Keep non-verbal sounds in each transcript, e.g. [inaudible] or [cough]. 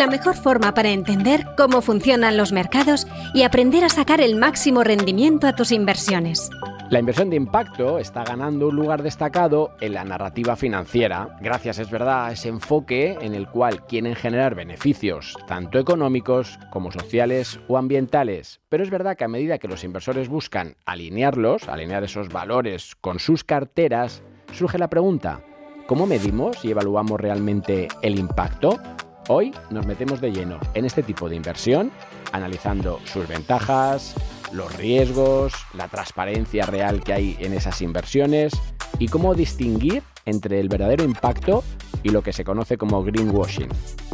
la mejor forma para entender cómo funcionan los mercados y aprender a sacar el máximo rendimiento a tus inversiones. La inversión de impacto está ganando un lugar destacado en la narrativa financiera, gracias, es verdad, a ese enfoque en el cual quieren generar beneficios, tanto económicos como sociales o ambientales. Pero es verdad que a medida que los inversores buscan alinearlos, alinear esos valores con sus carteras, surge la pregunta, ¿cómo medimos y evaluamos realmente el impacto? Hoy nos metemos de lleno en este tipo de inversión, analizando sus ventajas, los riesgos, la transparencia real que hay en esas inversiones y cómo distinguir entre el verdadero impacto y lo que se conoce como greenwashing.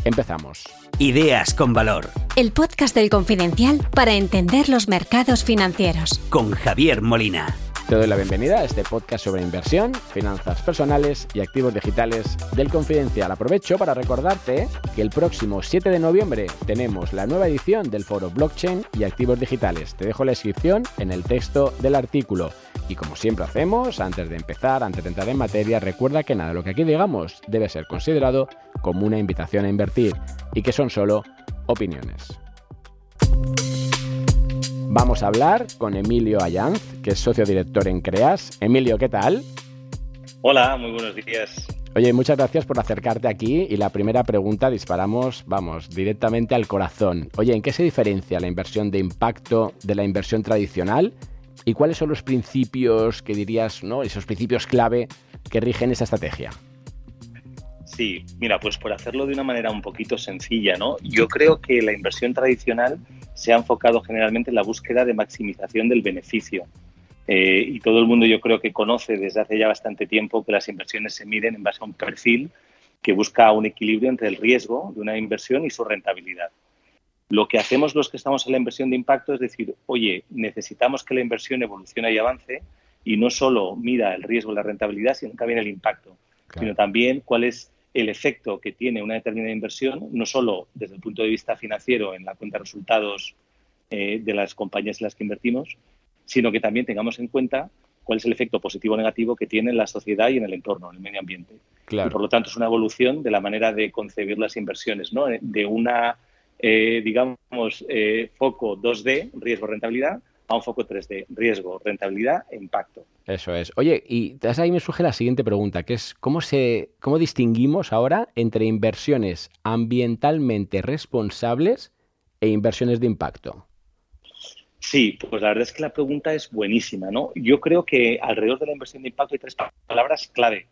Empezamos. Ideas con valor. El podcast del Confidencial para entender los mercados financieros. Con Javier Molina. Te doy la bienvenida a este podcast sobre inversión, finanzas personales y activos digitales del Confidencial. Aprovecho para recordarte que el próximo 7 de noviembre tenemos la nueva edición del foro Blockchain y activos digitales. Te dejo la descripción en el texto del artículo. Y como siempre hacemos, antes de empezar, antes de entrar en materia, recuerda que nada lo que aquí digamos debe ser considerado como una invitación a invertir y que son solo opiniones. Vamos a hablar con Emilio Allanz, que es socio director en CREAS. Emilio, ¿qué tal? Hola, muy buenos días. Oye, muchas gracias por acercarte aquí y la primera pregunta disparamos, vamos, directamente al corazón. Oye, ¿en qué se diferencia la inversión de impacto de la inversión tradicional? ¿Y cuáles son los principios que dirías, ¿no? Esos principios clave que rigen esa estrategia? Sí, mira, pues por hacerlo de una manera un poquito sencilla, ¿no? Yo creo que la inversión tradicional se ha enfocado generalmente en la búsqueda de maximización del beneficio. Eh, y todo el mundo yo creo que conoce desde hace ya bastante tiempo que las inversiones se miden en base a un perfil que busca un equilibrio entre el riesgo de una inversión y su rentabilidad. Lo que hacemos los que estamos en la inversión de impacto es decir, oye, necesitamos que la inversión evolucione y avance y no solo mira el riesgo y la rentabilidad, sino también el impacto, sino también cuál es el efecto que tiene una determinada inversión, no solo desde el punto de vista financiero en la cuenta de resultados eh, de las compañías en las que invertimos, sino que también tengamos en cuenta cuál es el efecto positivo o negativo que tiene en la sociedad y en el entorno, en el medio ambiente. Y por lo tanto es una evolución de la manera de concebir las inversiones, ¿no? de una, eh, digamos, eh, foco 2D, riesgo-rentabilidad, a un foco 3D, riesgo, rentabilidad e impacto. Eso es. Oye, y ahí me surge la siguiente pregunta, que es ¿cómo, se, cómo distinguimos ahora entre inversiones ambientalmente responsables e inversiones de impacto? Sí, pues la verdad es que la pregunta es buenísima, ¿no? Yo creo que alrededor de la inversión de impacto hay tres palabras clave.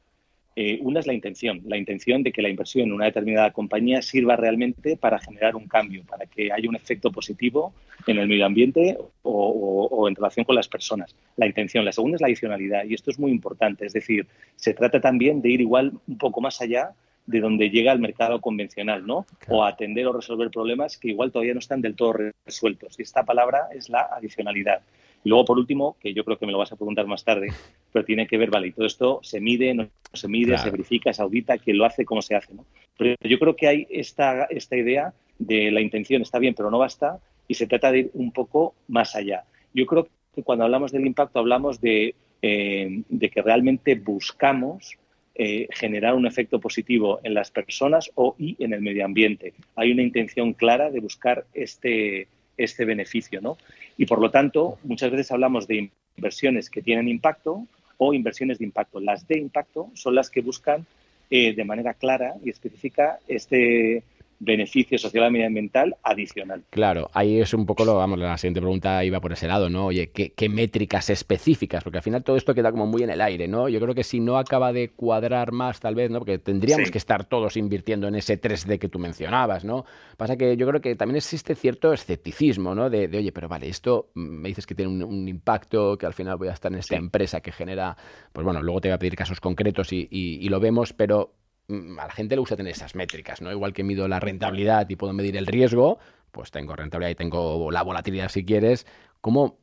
Eh, una es la intención, la intención de que la inversión en una determinada compañía sirva realmente para generar un cambio, para que haya un efecto positivo en el medio ambiente o, en relación con las personas. La intención. La segunda es la adicionalidad y esto es muy importante. Es decir, se trata también de ir igual un poco más allá de donde llega el mercado convencional, ¿no? O atender o resolver problemas que igual todavía no están del todo resueltos. Y esta palabra es la adicionalidad. Y luego, por último, que yo creo que me lo vas a preguntar más tarde, pero tiene que ver, vale, y todo esto se mide, no se mide, se verifica, se audita, quién lo hace, cómo se hace, ¿no? Pero yo creo que hay esta, esta idea de la intención está bien, pero no basta, y se trata de ir un poco más allá. Yo creo que cuando hablamos del impacto hablamos de, eh, de que realmente buscamos eh, generar un efecto positivo en las personas o y en el medio ambiente. Hay una intención clara de buscar este, este beneficio, ¿no? Y por lo tanto, muchas veces hablamos de inversiones que tienen impacto o inversiones de impacto. Las de impacto son las que buscan eh, de manera clara y específica este, beneficio social y medioambiental adicional. Claro, ahí es un poco lo, vamos, la siguiente pregunta iba por ese lado, ¿no? Oye, ¿qué, métricas específicas? Porque al final todo esto queda como muy en el aire, ¿no? Yo creo que si no acaba de cuadrar más, tal vez, ¿no? Porque tendríamos que estar todos invirtiendo en ese 3D que tú mencionabas, ¿no? Pasa que yo creo que también existe cierto escepticismo, ¿no? De, oye, pero vale, esto me dices que tiene un, impacto, que al final voy a estar en esta empresa que genera, pues bueno, luego te voy a pedir casos concretos y lo vemos, pero a la gente le gusta tener esas métricas, ¿no? Igual que mido la rentabilidad y puedo medir el riesgo, pues tengo rentabilidad y tengo la volatilidad si quieres. ¿Cómo,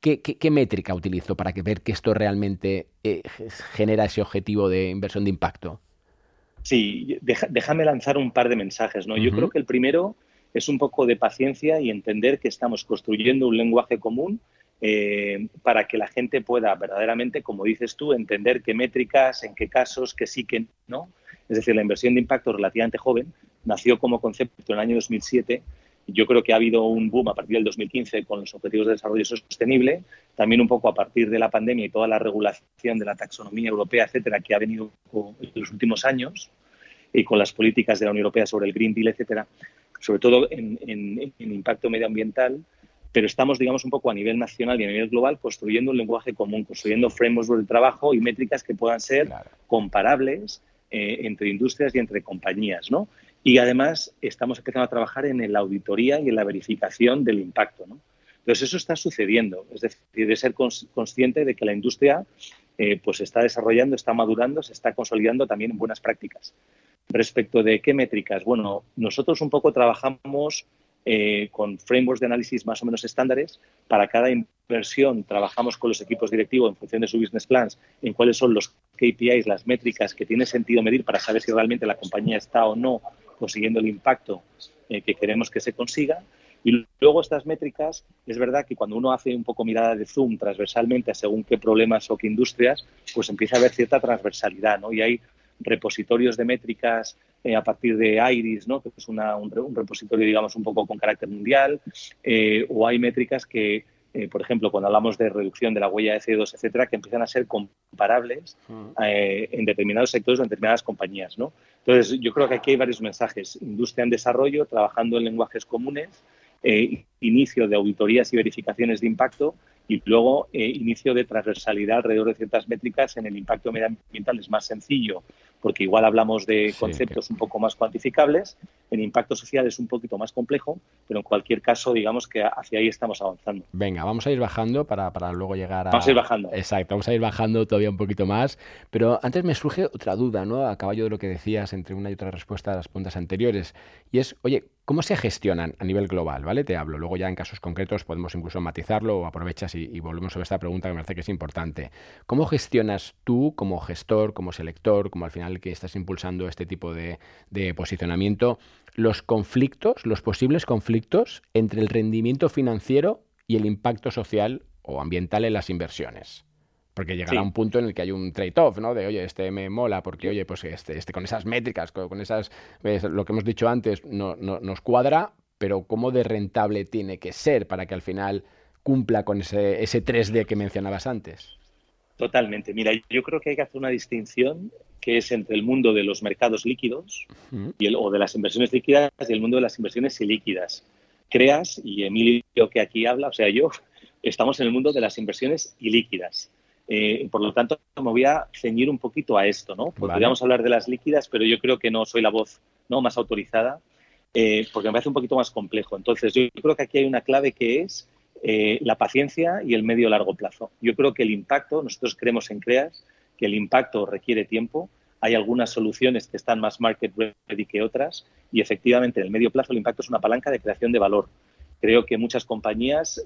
qué, métrica utilizo para que ver que esto realmente eh, genera ese objetivo de inversión de impacto? Sí, déjame lanzar un par de mensajes, ¿no? Yo creo que el primero es un poco de paciencia y entender que estamos construyendo un lenguaje común eh, para que la gente pueda verdaderamente, como dices tú, entender qué métricas, en qué casos, qué sí, qué no. Es decir, la inversión de impacto relativamente joven, nació como concepto en el año 2007 yo creo que ha habido un boom a partir del 2015 con los Objetivos de Desarrollo Sostenible, también un poco a partir de la pandemia y toda la regulación de la taxonomía europea, etcétera, que ha venido en los últimos años y con las políticas de la Unión Europea sobre el Green Deal, etcétera, sobre todo en, en, impacto medioambiental, pero estamos, digamos, un poco a nivel nacional y a nivel global construyendo un lenguaje común, construyendo frameworks de trabajo y métricas que puedan ser comparables eh, entre industrias y entre compañías, ¿no? Y además estamos empezando a trabajar en la auditoría y en la verificación del impacto. ¿no? Entonces eso está sucediendo, es decir, de ser consciente de que la industria eh, pues está desarrollando, está madurando, se está consolidando también en buenas prácticas. Respecto de qué métricas, bueno, nosotros un poco trabajamos eh, con frameworks de análisis más o menos estándares. Para cada inversión trabajamos con los equipos directivos en función de su business plans en cuáles son los KPIs, las métricas que tiene sentido medir para saber si realmente la compañía está o no consiguiendo el impacto eh, que queremos que se consiga. Y luego estas métricas, es verdad que cuando uno hace un poco mirada de zoom transversalmente a según qué problemas o qué industrias, pues empieza a haber cierta transversalidad, ¿no? Y hay repositorios de métricas eh, a partir de IRIS, ¿no? que es un, repositorio, digamos, un poco con carácter mundial, eh, o hay métricas que eh, por ejemplo, cuando hablamos de reducción de la huella de CO2, etcétera, que empiezan a ser comparables en determinados sectores o en determinadas compañías. ¿no? Entonces, yo creo que aquí hay varios mensajes. Industria en desarrollo, trabajando en lenguajes comunes, inicio de auditorías y verificaciones de impacto y luego inicio de transversalidad alrededor de ciertas métricas en el impacto medioambiental es más sencillo porque igual hablamos de conceptos un poco más cuantificables, en impacto social es un poquito más complejo, pero en cualquier caso, digamos que hacia ahí estamos avanzando. Venga, vamos a ir bajando para, para luego llegar a... Vamos a ir bajando. Exacto, vamos a ir bajando todavía un poquito más, pero antes me surge otra duda, ¿no? A caballo de lo que decías entre una y otra respuesta a las preguntas anteriores, y es, oye, ¿Cómo se gestionan a nivel global? ¿Vale? Te hablo. Luego ya en casos concretos podemos incluso matizarlo o aprovechas y, volvemos sobre esta pregunta que me parece que es importante. ¿Cómo gestionas tú como gestor, como selector, como al final que estás impulsando este tipo de, posicionamiento, los conflictos, los posibles conflictos entre el rendimiento financiero y el impacto social o ambiental en las inversiones? Porque llegará un punto en el que hay un trade-off, ¿no? De, oye, este me mola porque, oye, pues este, este con esas métricas, con, esas, lo que hemos dicho antes, no, nos cuadra, pero ¿cómo de rentable tiene que ser para que al final cumpla con ese, ese 3D que mencionabas antes? Totalmente. Mira, yo creo que hay que hacer una distinción que es entre el mundo de los mercados líquidos y el, o de las inversiones líquidas y el mundo de las inversiones ilíquidas. Creas, y Emilio que aquí habla, o sea, yo, [laughs] estamos en el mundo de las inversiones ilíquidas. Eh, por lo tanto, me voy a ceñir un poquito a esto, ¿no? Podríamos hablar de las líquidas, pero yo creo que no soy la voz ¿no? más autorizada, eh, porque me parece un poquito más complejo. Entonces, yo creo que aquí hay una clave que es eh, la paciencia y el medio largo plazo. Yo creo que el impacto, nosotros creemos en CREAS, que el impacto requiere tiempo. Hay algunas soluciones que están más market ready que otras y efectivamente en el medio plazo el impacto es una palanca de creación de valor. Creo que muchas compañías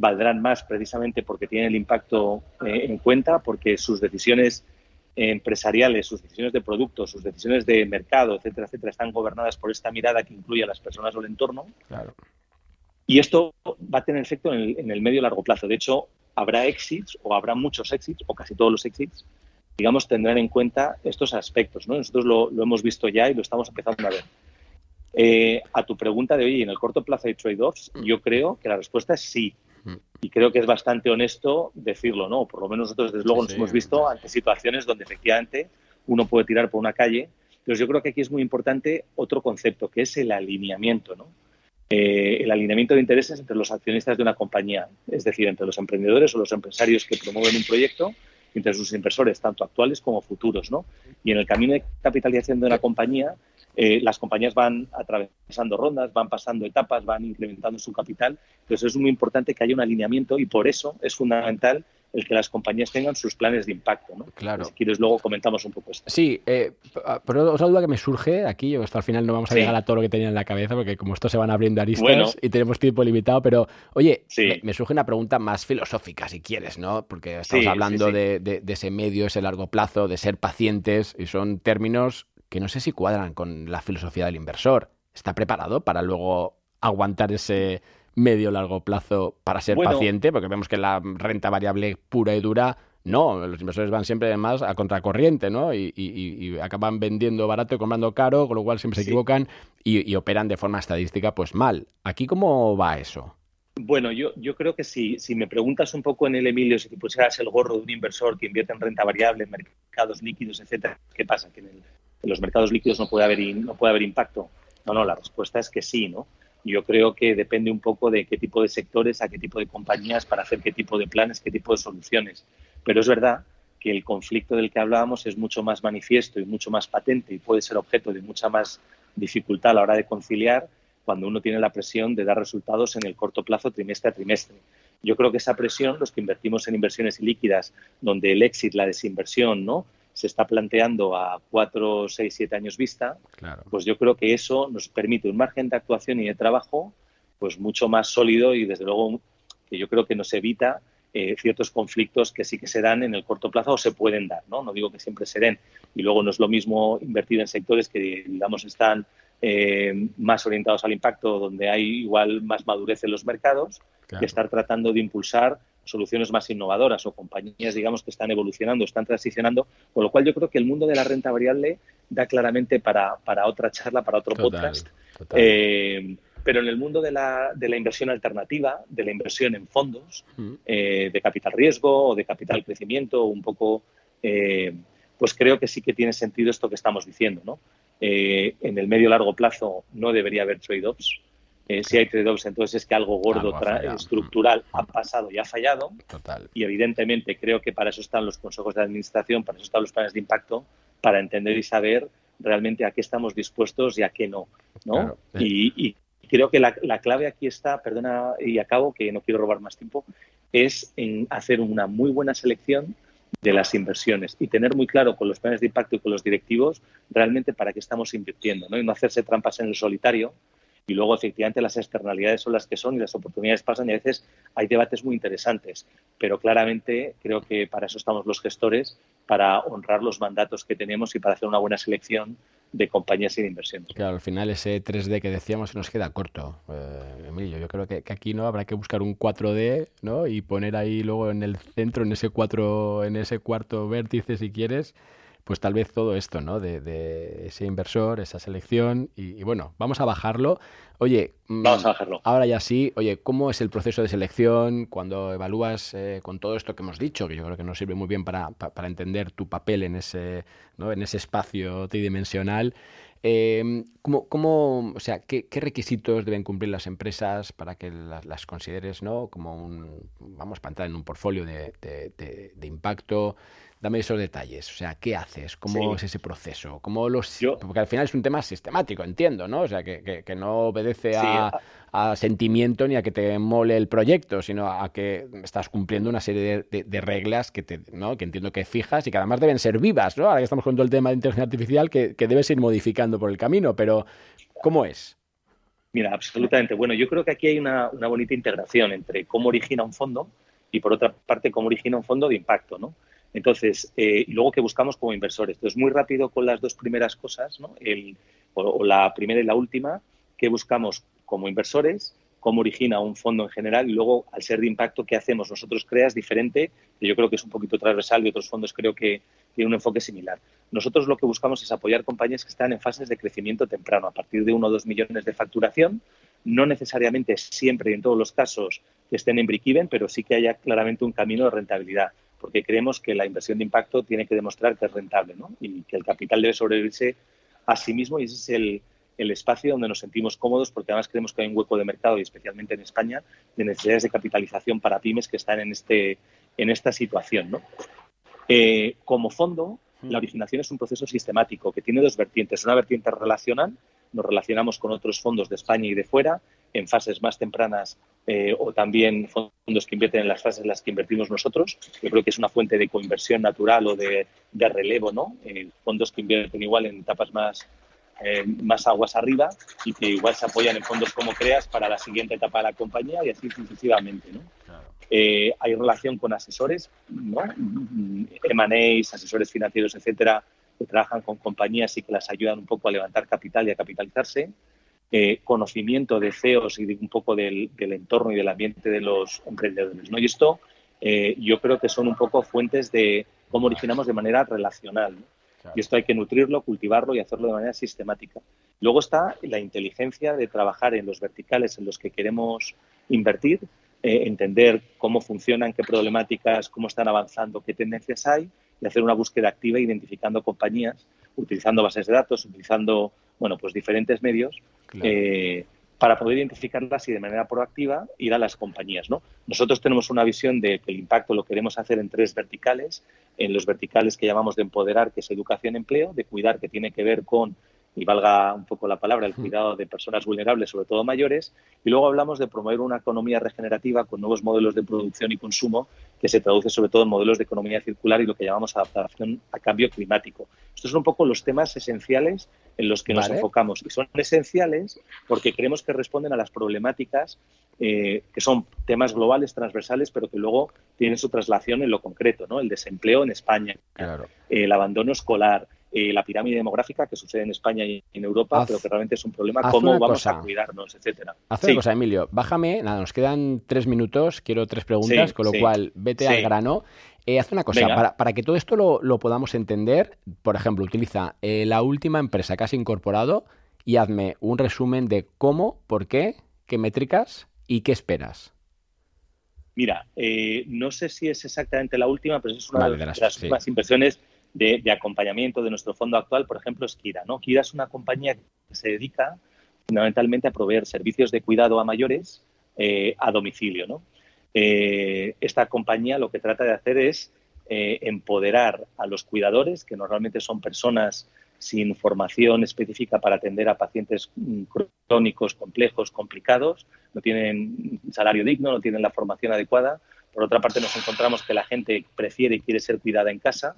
valdrán más precisamente porque tienen el impacto eh, en cuenta, porque sus decisiones empresariales, sus decisiones de productos, sus decisiones de mercado, etcétera, etcétera, están gobernadas por esta mirada que incluye a las personas o el entorno. Y esto va a tener efecto en el, en el medio y largo plazo. De hecho, habrá exits o habrá muchos exits, o casi todos los exits, digamos, tendrán en cuenta estos aspectos. ¿no? Nosotros lo, lo hemos visto ya y lo estamos empezando a ver. Eh, a tu pregunta de, hoy, ¿en el corto plazo hay trade-offs? Yo creo que la respuesta es sí. Y creo que es bastante honesto decirlo, ¿no? Por lo menos nosotros desde luego nos hemos visto ante situaciones donde efectivamente uno puede tirar por una calle. Entonces yo creo que aquí es muy importante otro concepto, que es el alineamiento, ¿no? Eh, el alineamiento de intereses entre los accionistas de una compañía, es decir, entre los emprendedores o los empresarios que promueven un proyecto, entre sus inversores, tanto actuales como futuros, ¿no? Y en el camino de capitalización de una compañía, eh, las compañías van atravesando rondas, van pasando etapas, van incrementando su capital. Entonces es muy importante que haya un alineamiento y por eso es fundamental el que las compañías tengan sus planes de impacto. ¿no? Claro. Si quieres, luego comentamos un poco esto. Sí, eh, pero otra duda que me surge aquí, hasta al final no vamos a llegar a todo lo que tenía en la cabeza, porque como esto se van abriendo aristas y tenemos tiempo limitado, pero oye, me, surge una pregunta más filosófica, si quieres, ¿no? Porque estamos hablando de, de, ese medio, ese largo plazo, de ser pacientes, y son términos que no sé si cuadran con la filosofía del inversor. ¿Está preparado para luego aguantar ese medio largo plazo para ser paciente? Porque vemos que la renta variable pura y dura No, los inversores van siempre más a contracorriente, ¿no? Y, acaban vendiendo barato y comprando caro, con lo cual siempre se equivocan y, operan de forma estadística pues mal. ¿Aquí cómo va eso? Bueno, yo, yo creo que si, si me preguntas un poco en el Emilio, si te pusieras el gorro de un inversor que invierte en renta variable, en mercados líquidos, etcétera, ¿qué pasa? Que en, los mercados líquidos no puede, haber, no puede haber impacto. No, no, la respuesta es que sí, ¿no? Yo creo que depende un poco de qué tipo de sectores, a qué tipo de compañías, para hacer qué tipo de planes, qué tipo de soluciones. Pero es verdad que el conflicto del que hablábamos es mucho más manifiesto y mucho más patente y puede ser objeto de mucha más dificultad a la hora de conciliar cuando uno tiene la presión de dar resultados en el corto plazo, trimestre a trimestre. Yo creo que esa presión, los que invertimos en inversiones ilíquidas, donde el éxito, la desinversión, ¿no? Se está planteando a cuatro, seis, siete años vista, pues yo creo que eso nos permite un margen de actuación y de trabajo pues mucho más sólido y desde luego que yo creo que nos evita eh, ciertos conflictos que sí que se dan en el corto plazo o se pueden dar, ¿no? No digo que siempre se den. Y luego no es lo mismo invertir en sectores que, digamos, están eh, más orientados al impacto, donde hay igual más madurez en los mercados, que estar tratando de impulsar soluciones más innovadoras o compañías, digamos, que están evolucionando, están transicionando, con lo cual yo creo que el mundo de la renta variable da claramente para, para otra charla, para otro podcast. Eh, pero en el mundo de la, de la, inversión alternativa, de la inversión en fondos, eh, de capital riesgo o de capital crecimiento, un poco, eh, pues creo que sí que tiene sentido esto que estamos diciendo. ¿no? en el medio largo plazo no debería haber trade-offs. Eh, si hay trade-offs, entonces es que algo gordo, estructural, ha pasado y ha fallado. Y evidentemente creo que para eso están los consejos de administración, para eso están los planes de impacto, para entender y saber realmente a qué estamos dispuestos y a qué no. ¿no? y, creo que la, clave aquí está, perdona y acabo, que no quiero robar más tiempo, es en hacer una muy buena selección de las inversiones y tener muy claro con los planes de impacto y con los directivos realmente para qué estamos invirtiendo ¿no? y no hacerse trampas en el solitario y luego efectivamente las externalidades son las que son y las oportunidades pasan y a veces hay debates muy interesantes, pero claramente creo que para eso estamos los gestores, para honrar los mandatos que tenemos y para hacer una buena selección de compañías y de inversiones. Claro, al final ese 3D que decíamos se nos queda corto, eh, Emilio. Yo creo que, aquí no habrá que buscar un 4D ¿no? y poner ahí luego en el centro, en ese, cuatro, en ese cuarto vértice, si quieres, pues tal vez todo esto, ¿no? De, ese inversor, esa selección. Y, bueno, vamos a bajarlo. Oye, mm, vamos a bajarlo. Ahora ya sí, oye, ¿cómo es el proceso de selección cuando evalúas eh, con todo esto que hemos dicho? Que yo creo que nos sirve muy bien para, entender tu papel en ese, ¿no? en ese espacio tridimensional. Eh, ¿cómo, o sea, ¿qué, requisitos deben cumplir las empresas para que las, consideres ¿no? como un, vamos, para entrar en un portfolio de, de impacto? Dame esos detalles. O sea, ¿qué haces? ¿Cómo es ese proceso? ¿Cómo los... Porque al final es un tema sistemático, entiendo, ¿no? O sea, que, no obedece a, sentimiento ni a que te mole el proyecto, sino a que estás cumpliendo una serie de, reglas que, te, ¿no? que entiendo que fijas y que además deben ser vivas, ¿no? Ahora que estamos con todo el tema de inteligencia artificial, que, que debes ir modificando por el camino, pero ¿cómo es? Mira, absolutamente. Bueno, yo creo que aquí hay una, una bonita integración entre cómo origina un fondo y, por otra parte, cómo origina un fondo de impacto, ¿no? Entonces, eh, y luego que buscamos como inversores. Entonces, muy rápido con las dos primeras cosas, ¿no? El, o, la primera y la última, que buscamos como inversores, cómo origina un fondo en general y luego, al ser de impacto, qué hacemos. Nosotros creas diferente, que yo creo que es un poquito transversal y otros fondos creo que tienen un enfoque similar. Nosotros lo que buscamos es apoyar compañías que están en fases de crecimiento temprano, a partir de uno o dos millones de facturación, no necesariamente siempre y en todos los casos que estén en break-even, pero sí que haya claramente un camino de rentabilidad porque creemos que la inversión de impacto tiene que demostrar que es rentable ¿no? y que el capital debe sobrevivirse a sí mismo y ese es el, el, espacio donde nos sentimos cómodos porque además creemos que hay un hueco de mercado y especialmente en España de necesidades de capitalización para pymes que están en, este, en esta situación. ¿no? Eh, como fondo, la originación es un proceso sistemático que tiene dos vertientes. Una vertiente relacional, nos relacionamos con otros fondos de España y de fuera en fases más tempranas eh, o también fondos que invierten en las fases en las que invertimos nosotros. Yo creo que es una fuente de coinversión natural o de, relevo, ¿no? Eh, fondos que invierten igual en etapas más, eh, más aguas arriba y que igual se apoyan en fondos como CREAS para la siguiente etapa de la compañía y así sucesivamente, ¿no? hay relación con asesores, ¿no? M&As, asesores financieros, etcétera, que trabajan con compañías y que las ayudan un poco a levantar capital y a capitalizarse. Eh, conocimiento de CEOs y de un poco del, entorno y del ambiente de los emprendedores. ¿no? Y esto eh, yo creo que son un poco fuentes de cómo originamos de manera relacional. Y esto hay que nutrirlo, cultivarlo y hacerlo de manera sistemática. Luego está la inteligencia de trabajar en los verticales en los que queremos invertir, eh, entender cómo funcionan, qué problemáticas, cómo están avanzando, qué tendencias hay y hacer una búsqueda activa identificando compañías, utilizando bases de datos, utilizando bueno, pues diferentes medios eh, para poder identificarlas y de manera proactiva ir a las compañías. ¿no? Nosotros tenemos una visión de que el impacto lo queremos hacer en tres verticales, en los verticales que llamamos de empoderar, que es educación-empleo, de cuidar, que tiene que ver con y valga un poco la palabra, el cuidado de personas vulnerables, sobre todo mayores. Y luego hablamos de promover una economía regenerativa con nuevos modelos de producción y consumo, que se traduce sobre todo en modelos de economía circular y lo que llamamos adaptación a cambio climático. Estos son un poco los temas esenciales en los que nos enfocamos. Y son esenciales porque creemos que responden a las problemáticas eh, que son temas globales, transversales, pero que luego tienen su traslación en lo concreto, ¿no? El desempleo en España, el abandono escolar, eh, la pirámide demográfica que sucede en España y en Europa, pero que realmente es un problema, cómo vamos a cuidarnos, etcétera. Haz una cosa, Emilio, bájame, nada, nos quedan tres minutos, quiero tres preguntas, con lo cual vete al grano. Eh, haz una cosa, para, que todo esto lo, podamos entender, por ejemplo, utiliza eh, la última empresa que has incorporado y hazme un resumen de cómo, por qué, qué métricas y qué esperas. Mira, no sé si es exactamente la última, pero es una de las, últimas impresiones de, acompañamiento de nuestro fondo actual, por ejemplo, es Kira. ¿no? Kira es una compañía que se dedica fundamentalmente a proveer servicios de cuidado a mayores eh, a domicilio. ¿no? Eh, esta compañía lo que trata de hacer es eh, empoderar a los cuidadores, que normalmente son personas sin formación específica para atender a pacientes mm, crónicos, complejos, complicados, no tienen salario digno, no tienen la formación adecuada. Por otra parte, nos encontramos que la gente prefiere y quiere ser cuidada en casa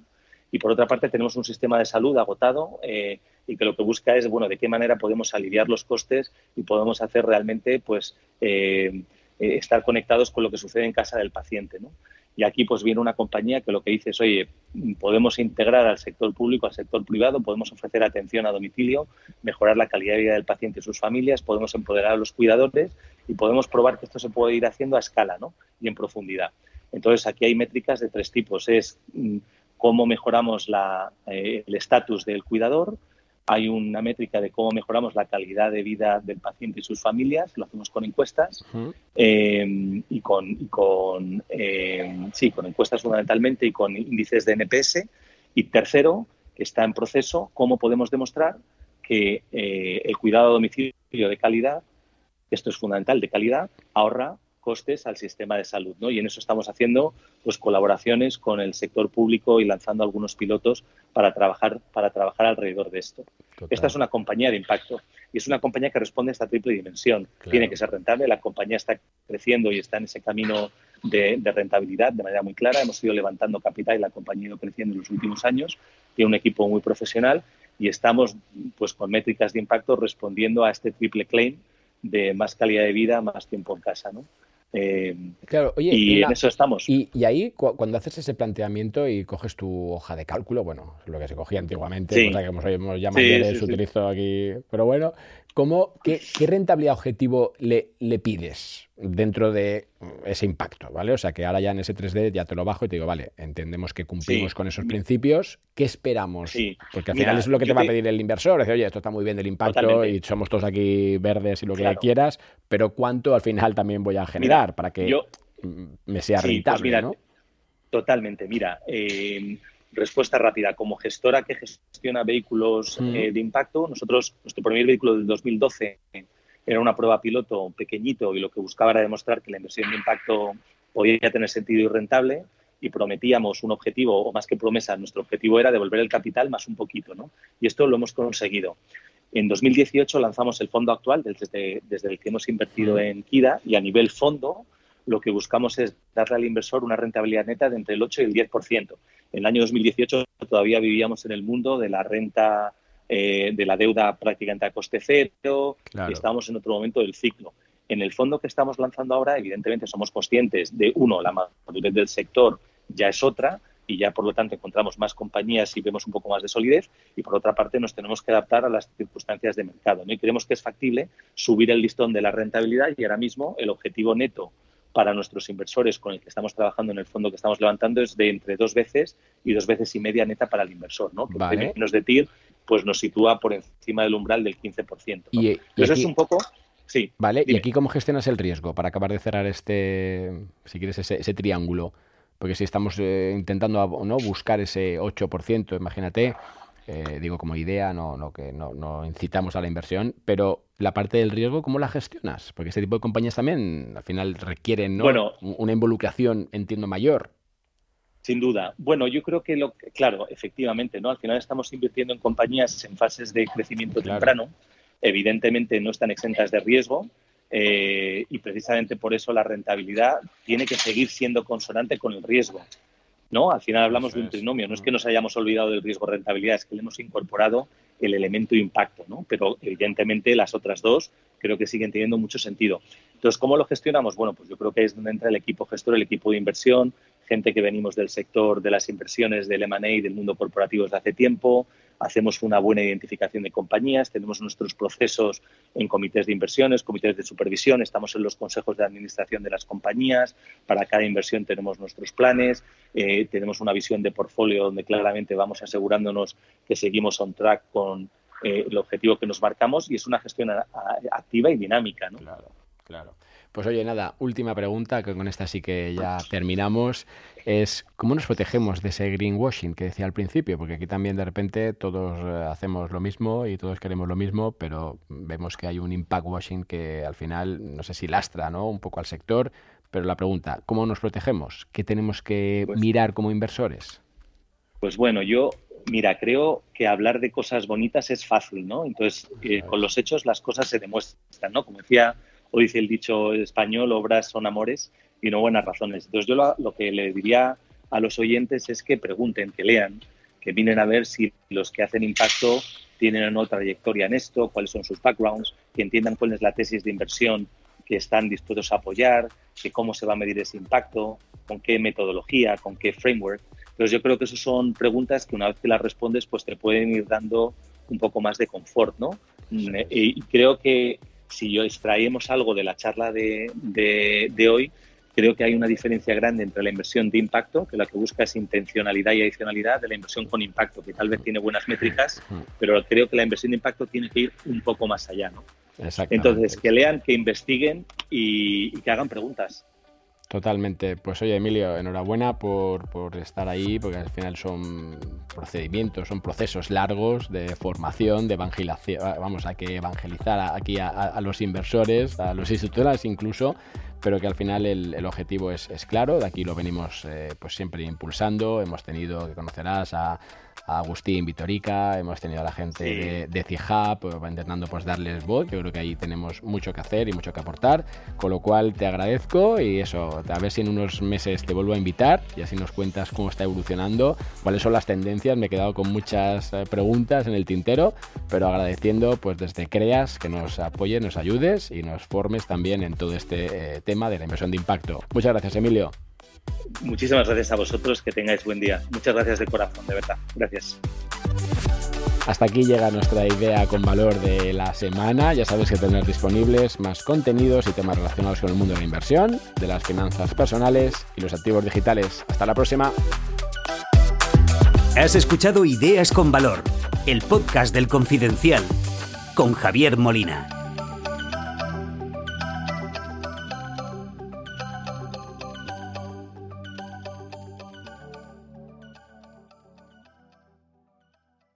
y por otra parte tenemos un sistema de salud agotado eh, y que lo que busca es, bueno, de qué manera podemos aliviar los costes y podemos hacer realmente, pues, eh, eh, estar conectados con lo que sucede en casa del paciente, ¿no? Y aquí pues viene una compañía que lo que dice es, oye, podemos integrar al sector público, al sector privado, podemos ofrecer atención a domicilio, mejorar la calidad de vida del paciente y sus familias, podemos empoderar a los cuidadores y podemos probar que esto se puede ir haciendo a escala ¿no? y en profundidad. Entonces aquí hay métricas de tres tipos. Es mm, cómo mejoramos eh, el estatus del cuidador, hay una métrica de cómo mejoramos la calidad de vida del paciente y sus familias, lo hacemos con encuestas eh, y con, con eh, sí, con encuestas fundamentalmente y con índices de NPS. Y tercero, que está en proceso, cómo podemos demostrar que el cuidado a domicilio de calidad, esto es fundamental, de calidad, ahorra costes al sistema de salud, ¿no? Y en eso estamos haciendo pues colaboraciones con el sector público y lanzando algunos pilotos para trabajar para trabajar alrededor de esto. Esta es una compañía de impacto y es una compañía que responde a esta triple dimensión. Tiene que ser rentable, la compañía está creciendo y está en ese camino de, rentabilidad de manera muy clara. Hemos ido levantando capital y la compañía ha ido creciendo en los últimos años. Tiene un equipo muy profesional y estamos pues con métricas de impacto respondiendo a este triple claim de más calidad de vida, más tiempo en casa, ¿no? Eh, claro, oye, y en eso estamos. Y, ahí, cuando haces ese planteamiento y coges tu hoja de cálculo, bueno, lo que se cogía antiguamente, cosa que como ya mayores utilizo aquí, pero bueno, ¿cómo, qué, rentabilidad objetivo le, le pides dentro de ese impacto, ¿vale? O sea, que ahora ya en ese 3D ya te lo bajo y te digo, vale, entendemos que cumplimos con esos principios, ¿qué esperamos? Porque al final es lo que te va a pedir el inversor, es oye, esto está muy bien del impacto y somos todos aquí verdes y lo que quieras, pero ¿cuánto al final también voy a generar para que me sea pues rentable, ¿no? Totalmente, mira, eh, respuesta rápida. Como gestora que gestiona vehículos mm. eh, de impacto, nosotros, nuestro primer vehículo del 2012 era una prueba piloto pequeñito y lo que buscaba era demostrar que la inversión de impacto podía tener sentido y rentable y prometíamos un objetivo, o más que promesa, nuestro objetivo era devolver el capital más un poquito, ¿no? Y esto lo hemos conseguido. En 2018 lanzamos el fondo actual desde, desde el que hemos invertido en Kida y a nivel fondo lo que buscamos es darle al inversor una rentabilidad neta de entre el 8 y el 10%. En el año 2018 todavía vivíamos en el mundo de la renta eh, de la deuda prácticamente a coste cero y estamos en otro momento del ciclo. En el fondo que estamos lanzando ahora, evidentemente somos conscientes de, uno, la madurez del sector ya es otra y ya por lo tanto encontramos más compañías y vemos un poco más de solidez y por otra parte nos tenemos que adaptar a las circunstancias de mercado. ¿no? Y creemos que es factible subir el listón de la rentabilidad y ahora mismo el objetivo neto para nuestros inversores con el que estamos trabajando en el fondo que estamos levantando es de entre dos veces y dos veces y media neta para el inversor, ¿no? Que vale. menos de TIR pues nos sitúa por encima del umbral del 15%. Y, eso es un poco... Sí. Vale, ¿y aquí cómo gestionas el riesgo para acabar de cerrar este, si quieres, ese, triángulo? Porque si estamos eh, intentando ¿no? buscar ese 8%, imagínate, eh, digo como idea, no, no que no, no, incitamos a la inversión, pero la parte del riesgo, ¿cómo la gestionas? Porque este tipo de compañías también al final requieren una involucración, entiendo, mayor. Sin duda. Bueno, yo creo que, lo, claro, efectivamente, ¿no? Al final estamos invirtiendo en compañías en fases de crecimiento temprano, evidentemente no están exentas de riesgo, eh, y precisamente por eso la rentabilidad tiene que seguir siendo consonante con el riesgo. ¿No? Al final hablamos de un trinomio, no es que nos hayamos olvidado del riesgo rentabilidad, es que le hemos incorporado el elemento impacto, ¿no? Pero evidentemente las otras dos creo que siguen teniendo mucho sentido. Entonces, ¿cómo lo gestionamos? Bueno, pues yo creo que es donde entra el equipo gestor, el equipo de inversión, gente que venimos del sector de las inversiones, del M&A, del mundo corporativo desde hace tiempo, hacemos una buena identificación de compañías, tenemos nuestros procesos en comités de inversiones, comités de supervisión, estamos en los consejos de administración de las compañías, para cada inversión tenemos nuestros planes, eh, tenemos una visión de portfolio donde claramente vamos asegurándonos que seguimos on track con eh, el objetivo que nos marcamos y es una gestión activa y dinámica. ¿no? Claro, claro. Pues oye, nada, última pregunta, que con esta sí que ya terminamos, es ¿cómo nos protegemos de ese greenwashing que decía al principio? Porque aquí también de repente todos eh, hacemos lo mismo y todos queremos lo mismo, pero vemos que hay un impact washing que al final, no sé si lastra ¿no? un poco al sector, pero la pregunta, ¿cómo nos protegemos? ¿Qué tenemos que pues mirar como inversores? Pues bueno, yo Mira, creo que hablar de cosas bonitas es fácil, ¿no? Entonces, eh, con los hechos las cosas se demuestran, ¿no? Como decía o dice el dicho español, obras son amores y no buenas razones. Entonces yo lo, que le diría a los oyentes es que pregunten, que lean, que vienen a ver si los que hacen impacto tienen o no trayectoria en esto, cuáles son sus backgrounds, que entiendan cuál es la tesis de inversión que están dispuestos a apoyar, que cómo se va a medir ese impacto, con qué metodología, con qué framework. Entonces yo creo que esas son preguntas que una vez que las respondes, pues te pueden ir dando un poco más de confort, ¿no? Y creo que si yo extraemos algo de la charla de, de, hoy, creo que hay una diferencia grande entre la inversión de impacto, que la que busca es intencionalidad y adicionalidad, de la inversión con impacto, que tal vez tiene buenas métricas, pero creo que la inversión de impacto tiene que ir un poco más allá. ¿no? Entonces, que lean, que investiguen y que hagan preguntas. Totalmente. Pues oye, Emilio, enhorabuena por, por, estar ahí, porque al final son procedimientos, son procesos largos de formación, de evangelización. Vamos, a que evangelizar aquí a, los inversores, a los institucionales incluso, pero que al final el, objetivo es, claro. De aquí lo venimos eh, pues siempre impulsando. Hemos tenido, que conocerás, a a Agustín Vitorica, hemos tenido a la gente de, de CIHAP, pues, intentando pues darles voz, yo creo que ahí tenemos mucho que hacer y mucho que aportar, con lo cual te agradezco y eso, a ver si en unos meses te vuelvo a invitar y así nos cuentas cómo está evolucionando, cuáles son las tendencias, me he quedado con muchas eh, preguntas en el tintero, pero agradeciendo pues desde Creas que nos apoyes, nos ayudes y nos formes también en todo este eh, tema de la inversión de impacto. Muchas gracias Emilio. Muchísimas gracias a vosotros, que tengáis buen día. Muchas gracias de corazón, de verdad. Gracias. Hasta aquí llega nuestra idea con valor de la semana. Ya sabes que tener disponibles más contenidos y temas relacionados con el mundo de la inversión, de las finanzas personales y los activos digitales. Hasta la próxima. Has escuchado Ideas con Valor, el podcast del Confidencial, con Javier Molina.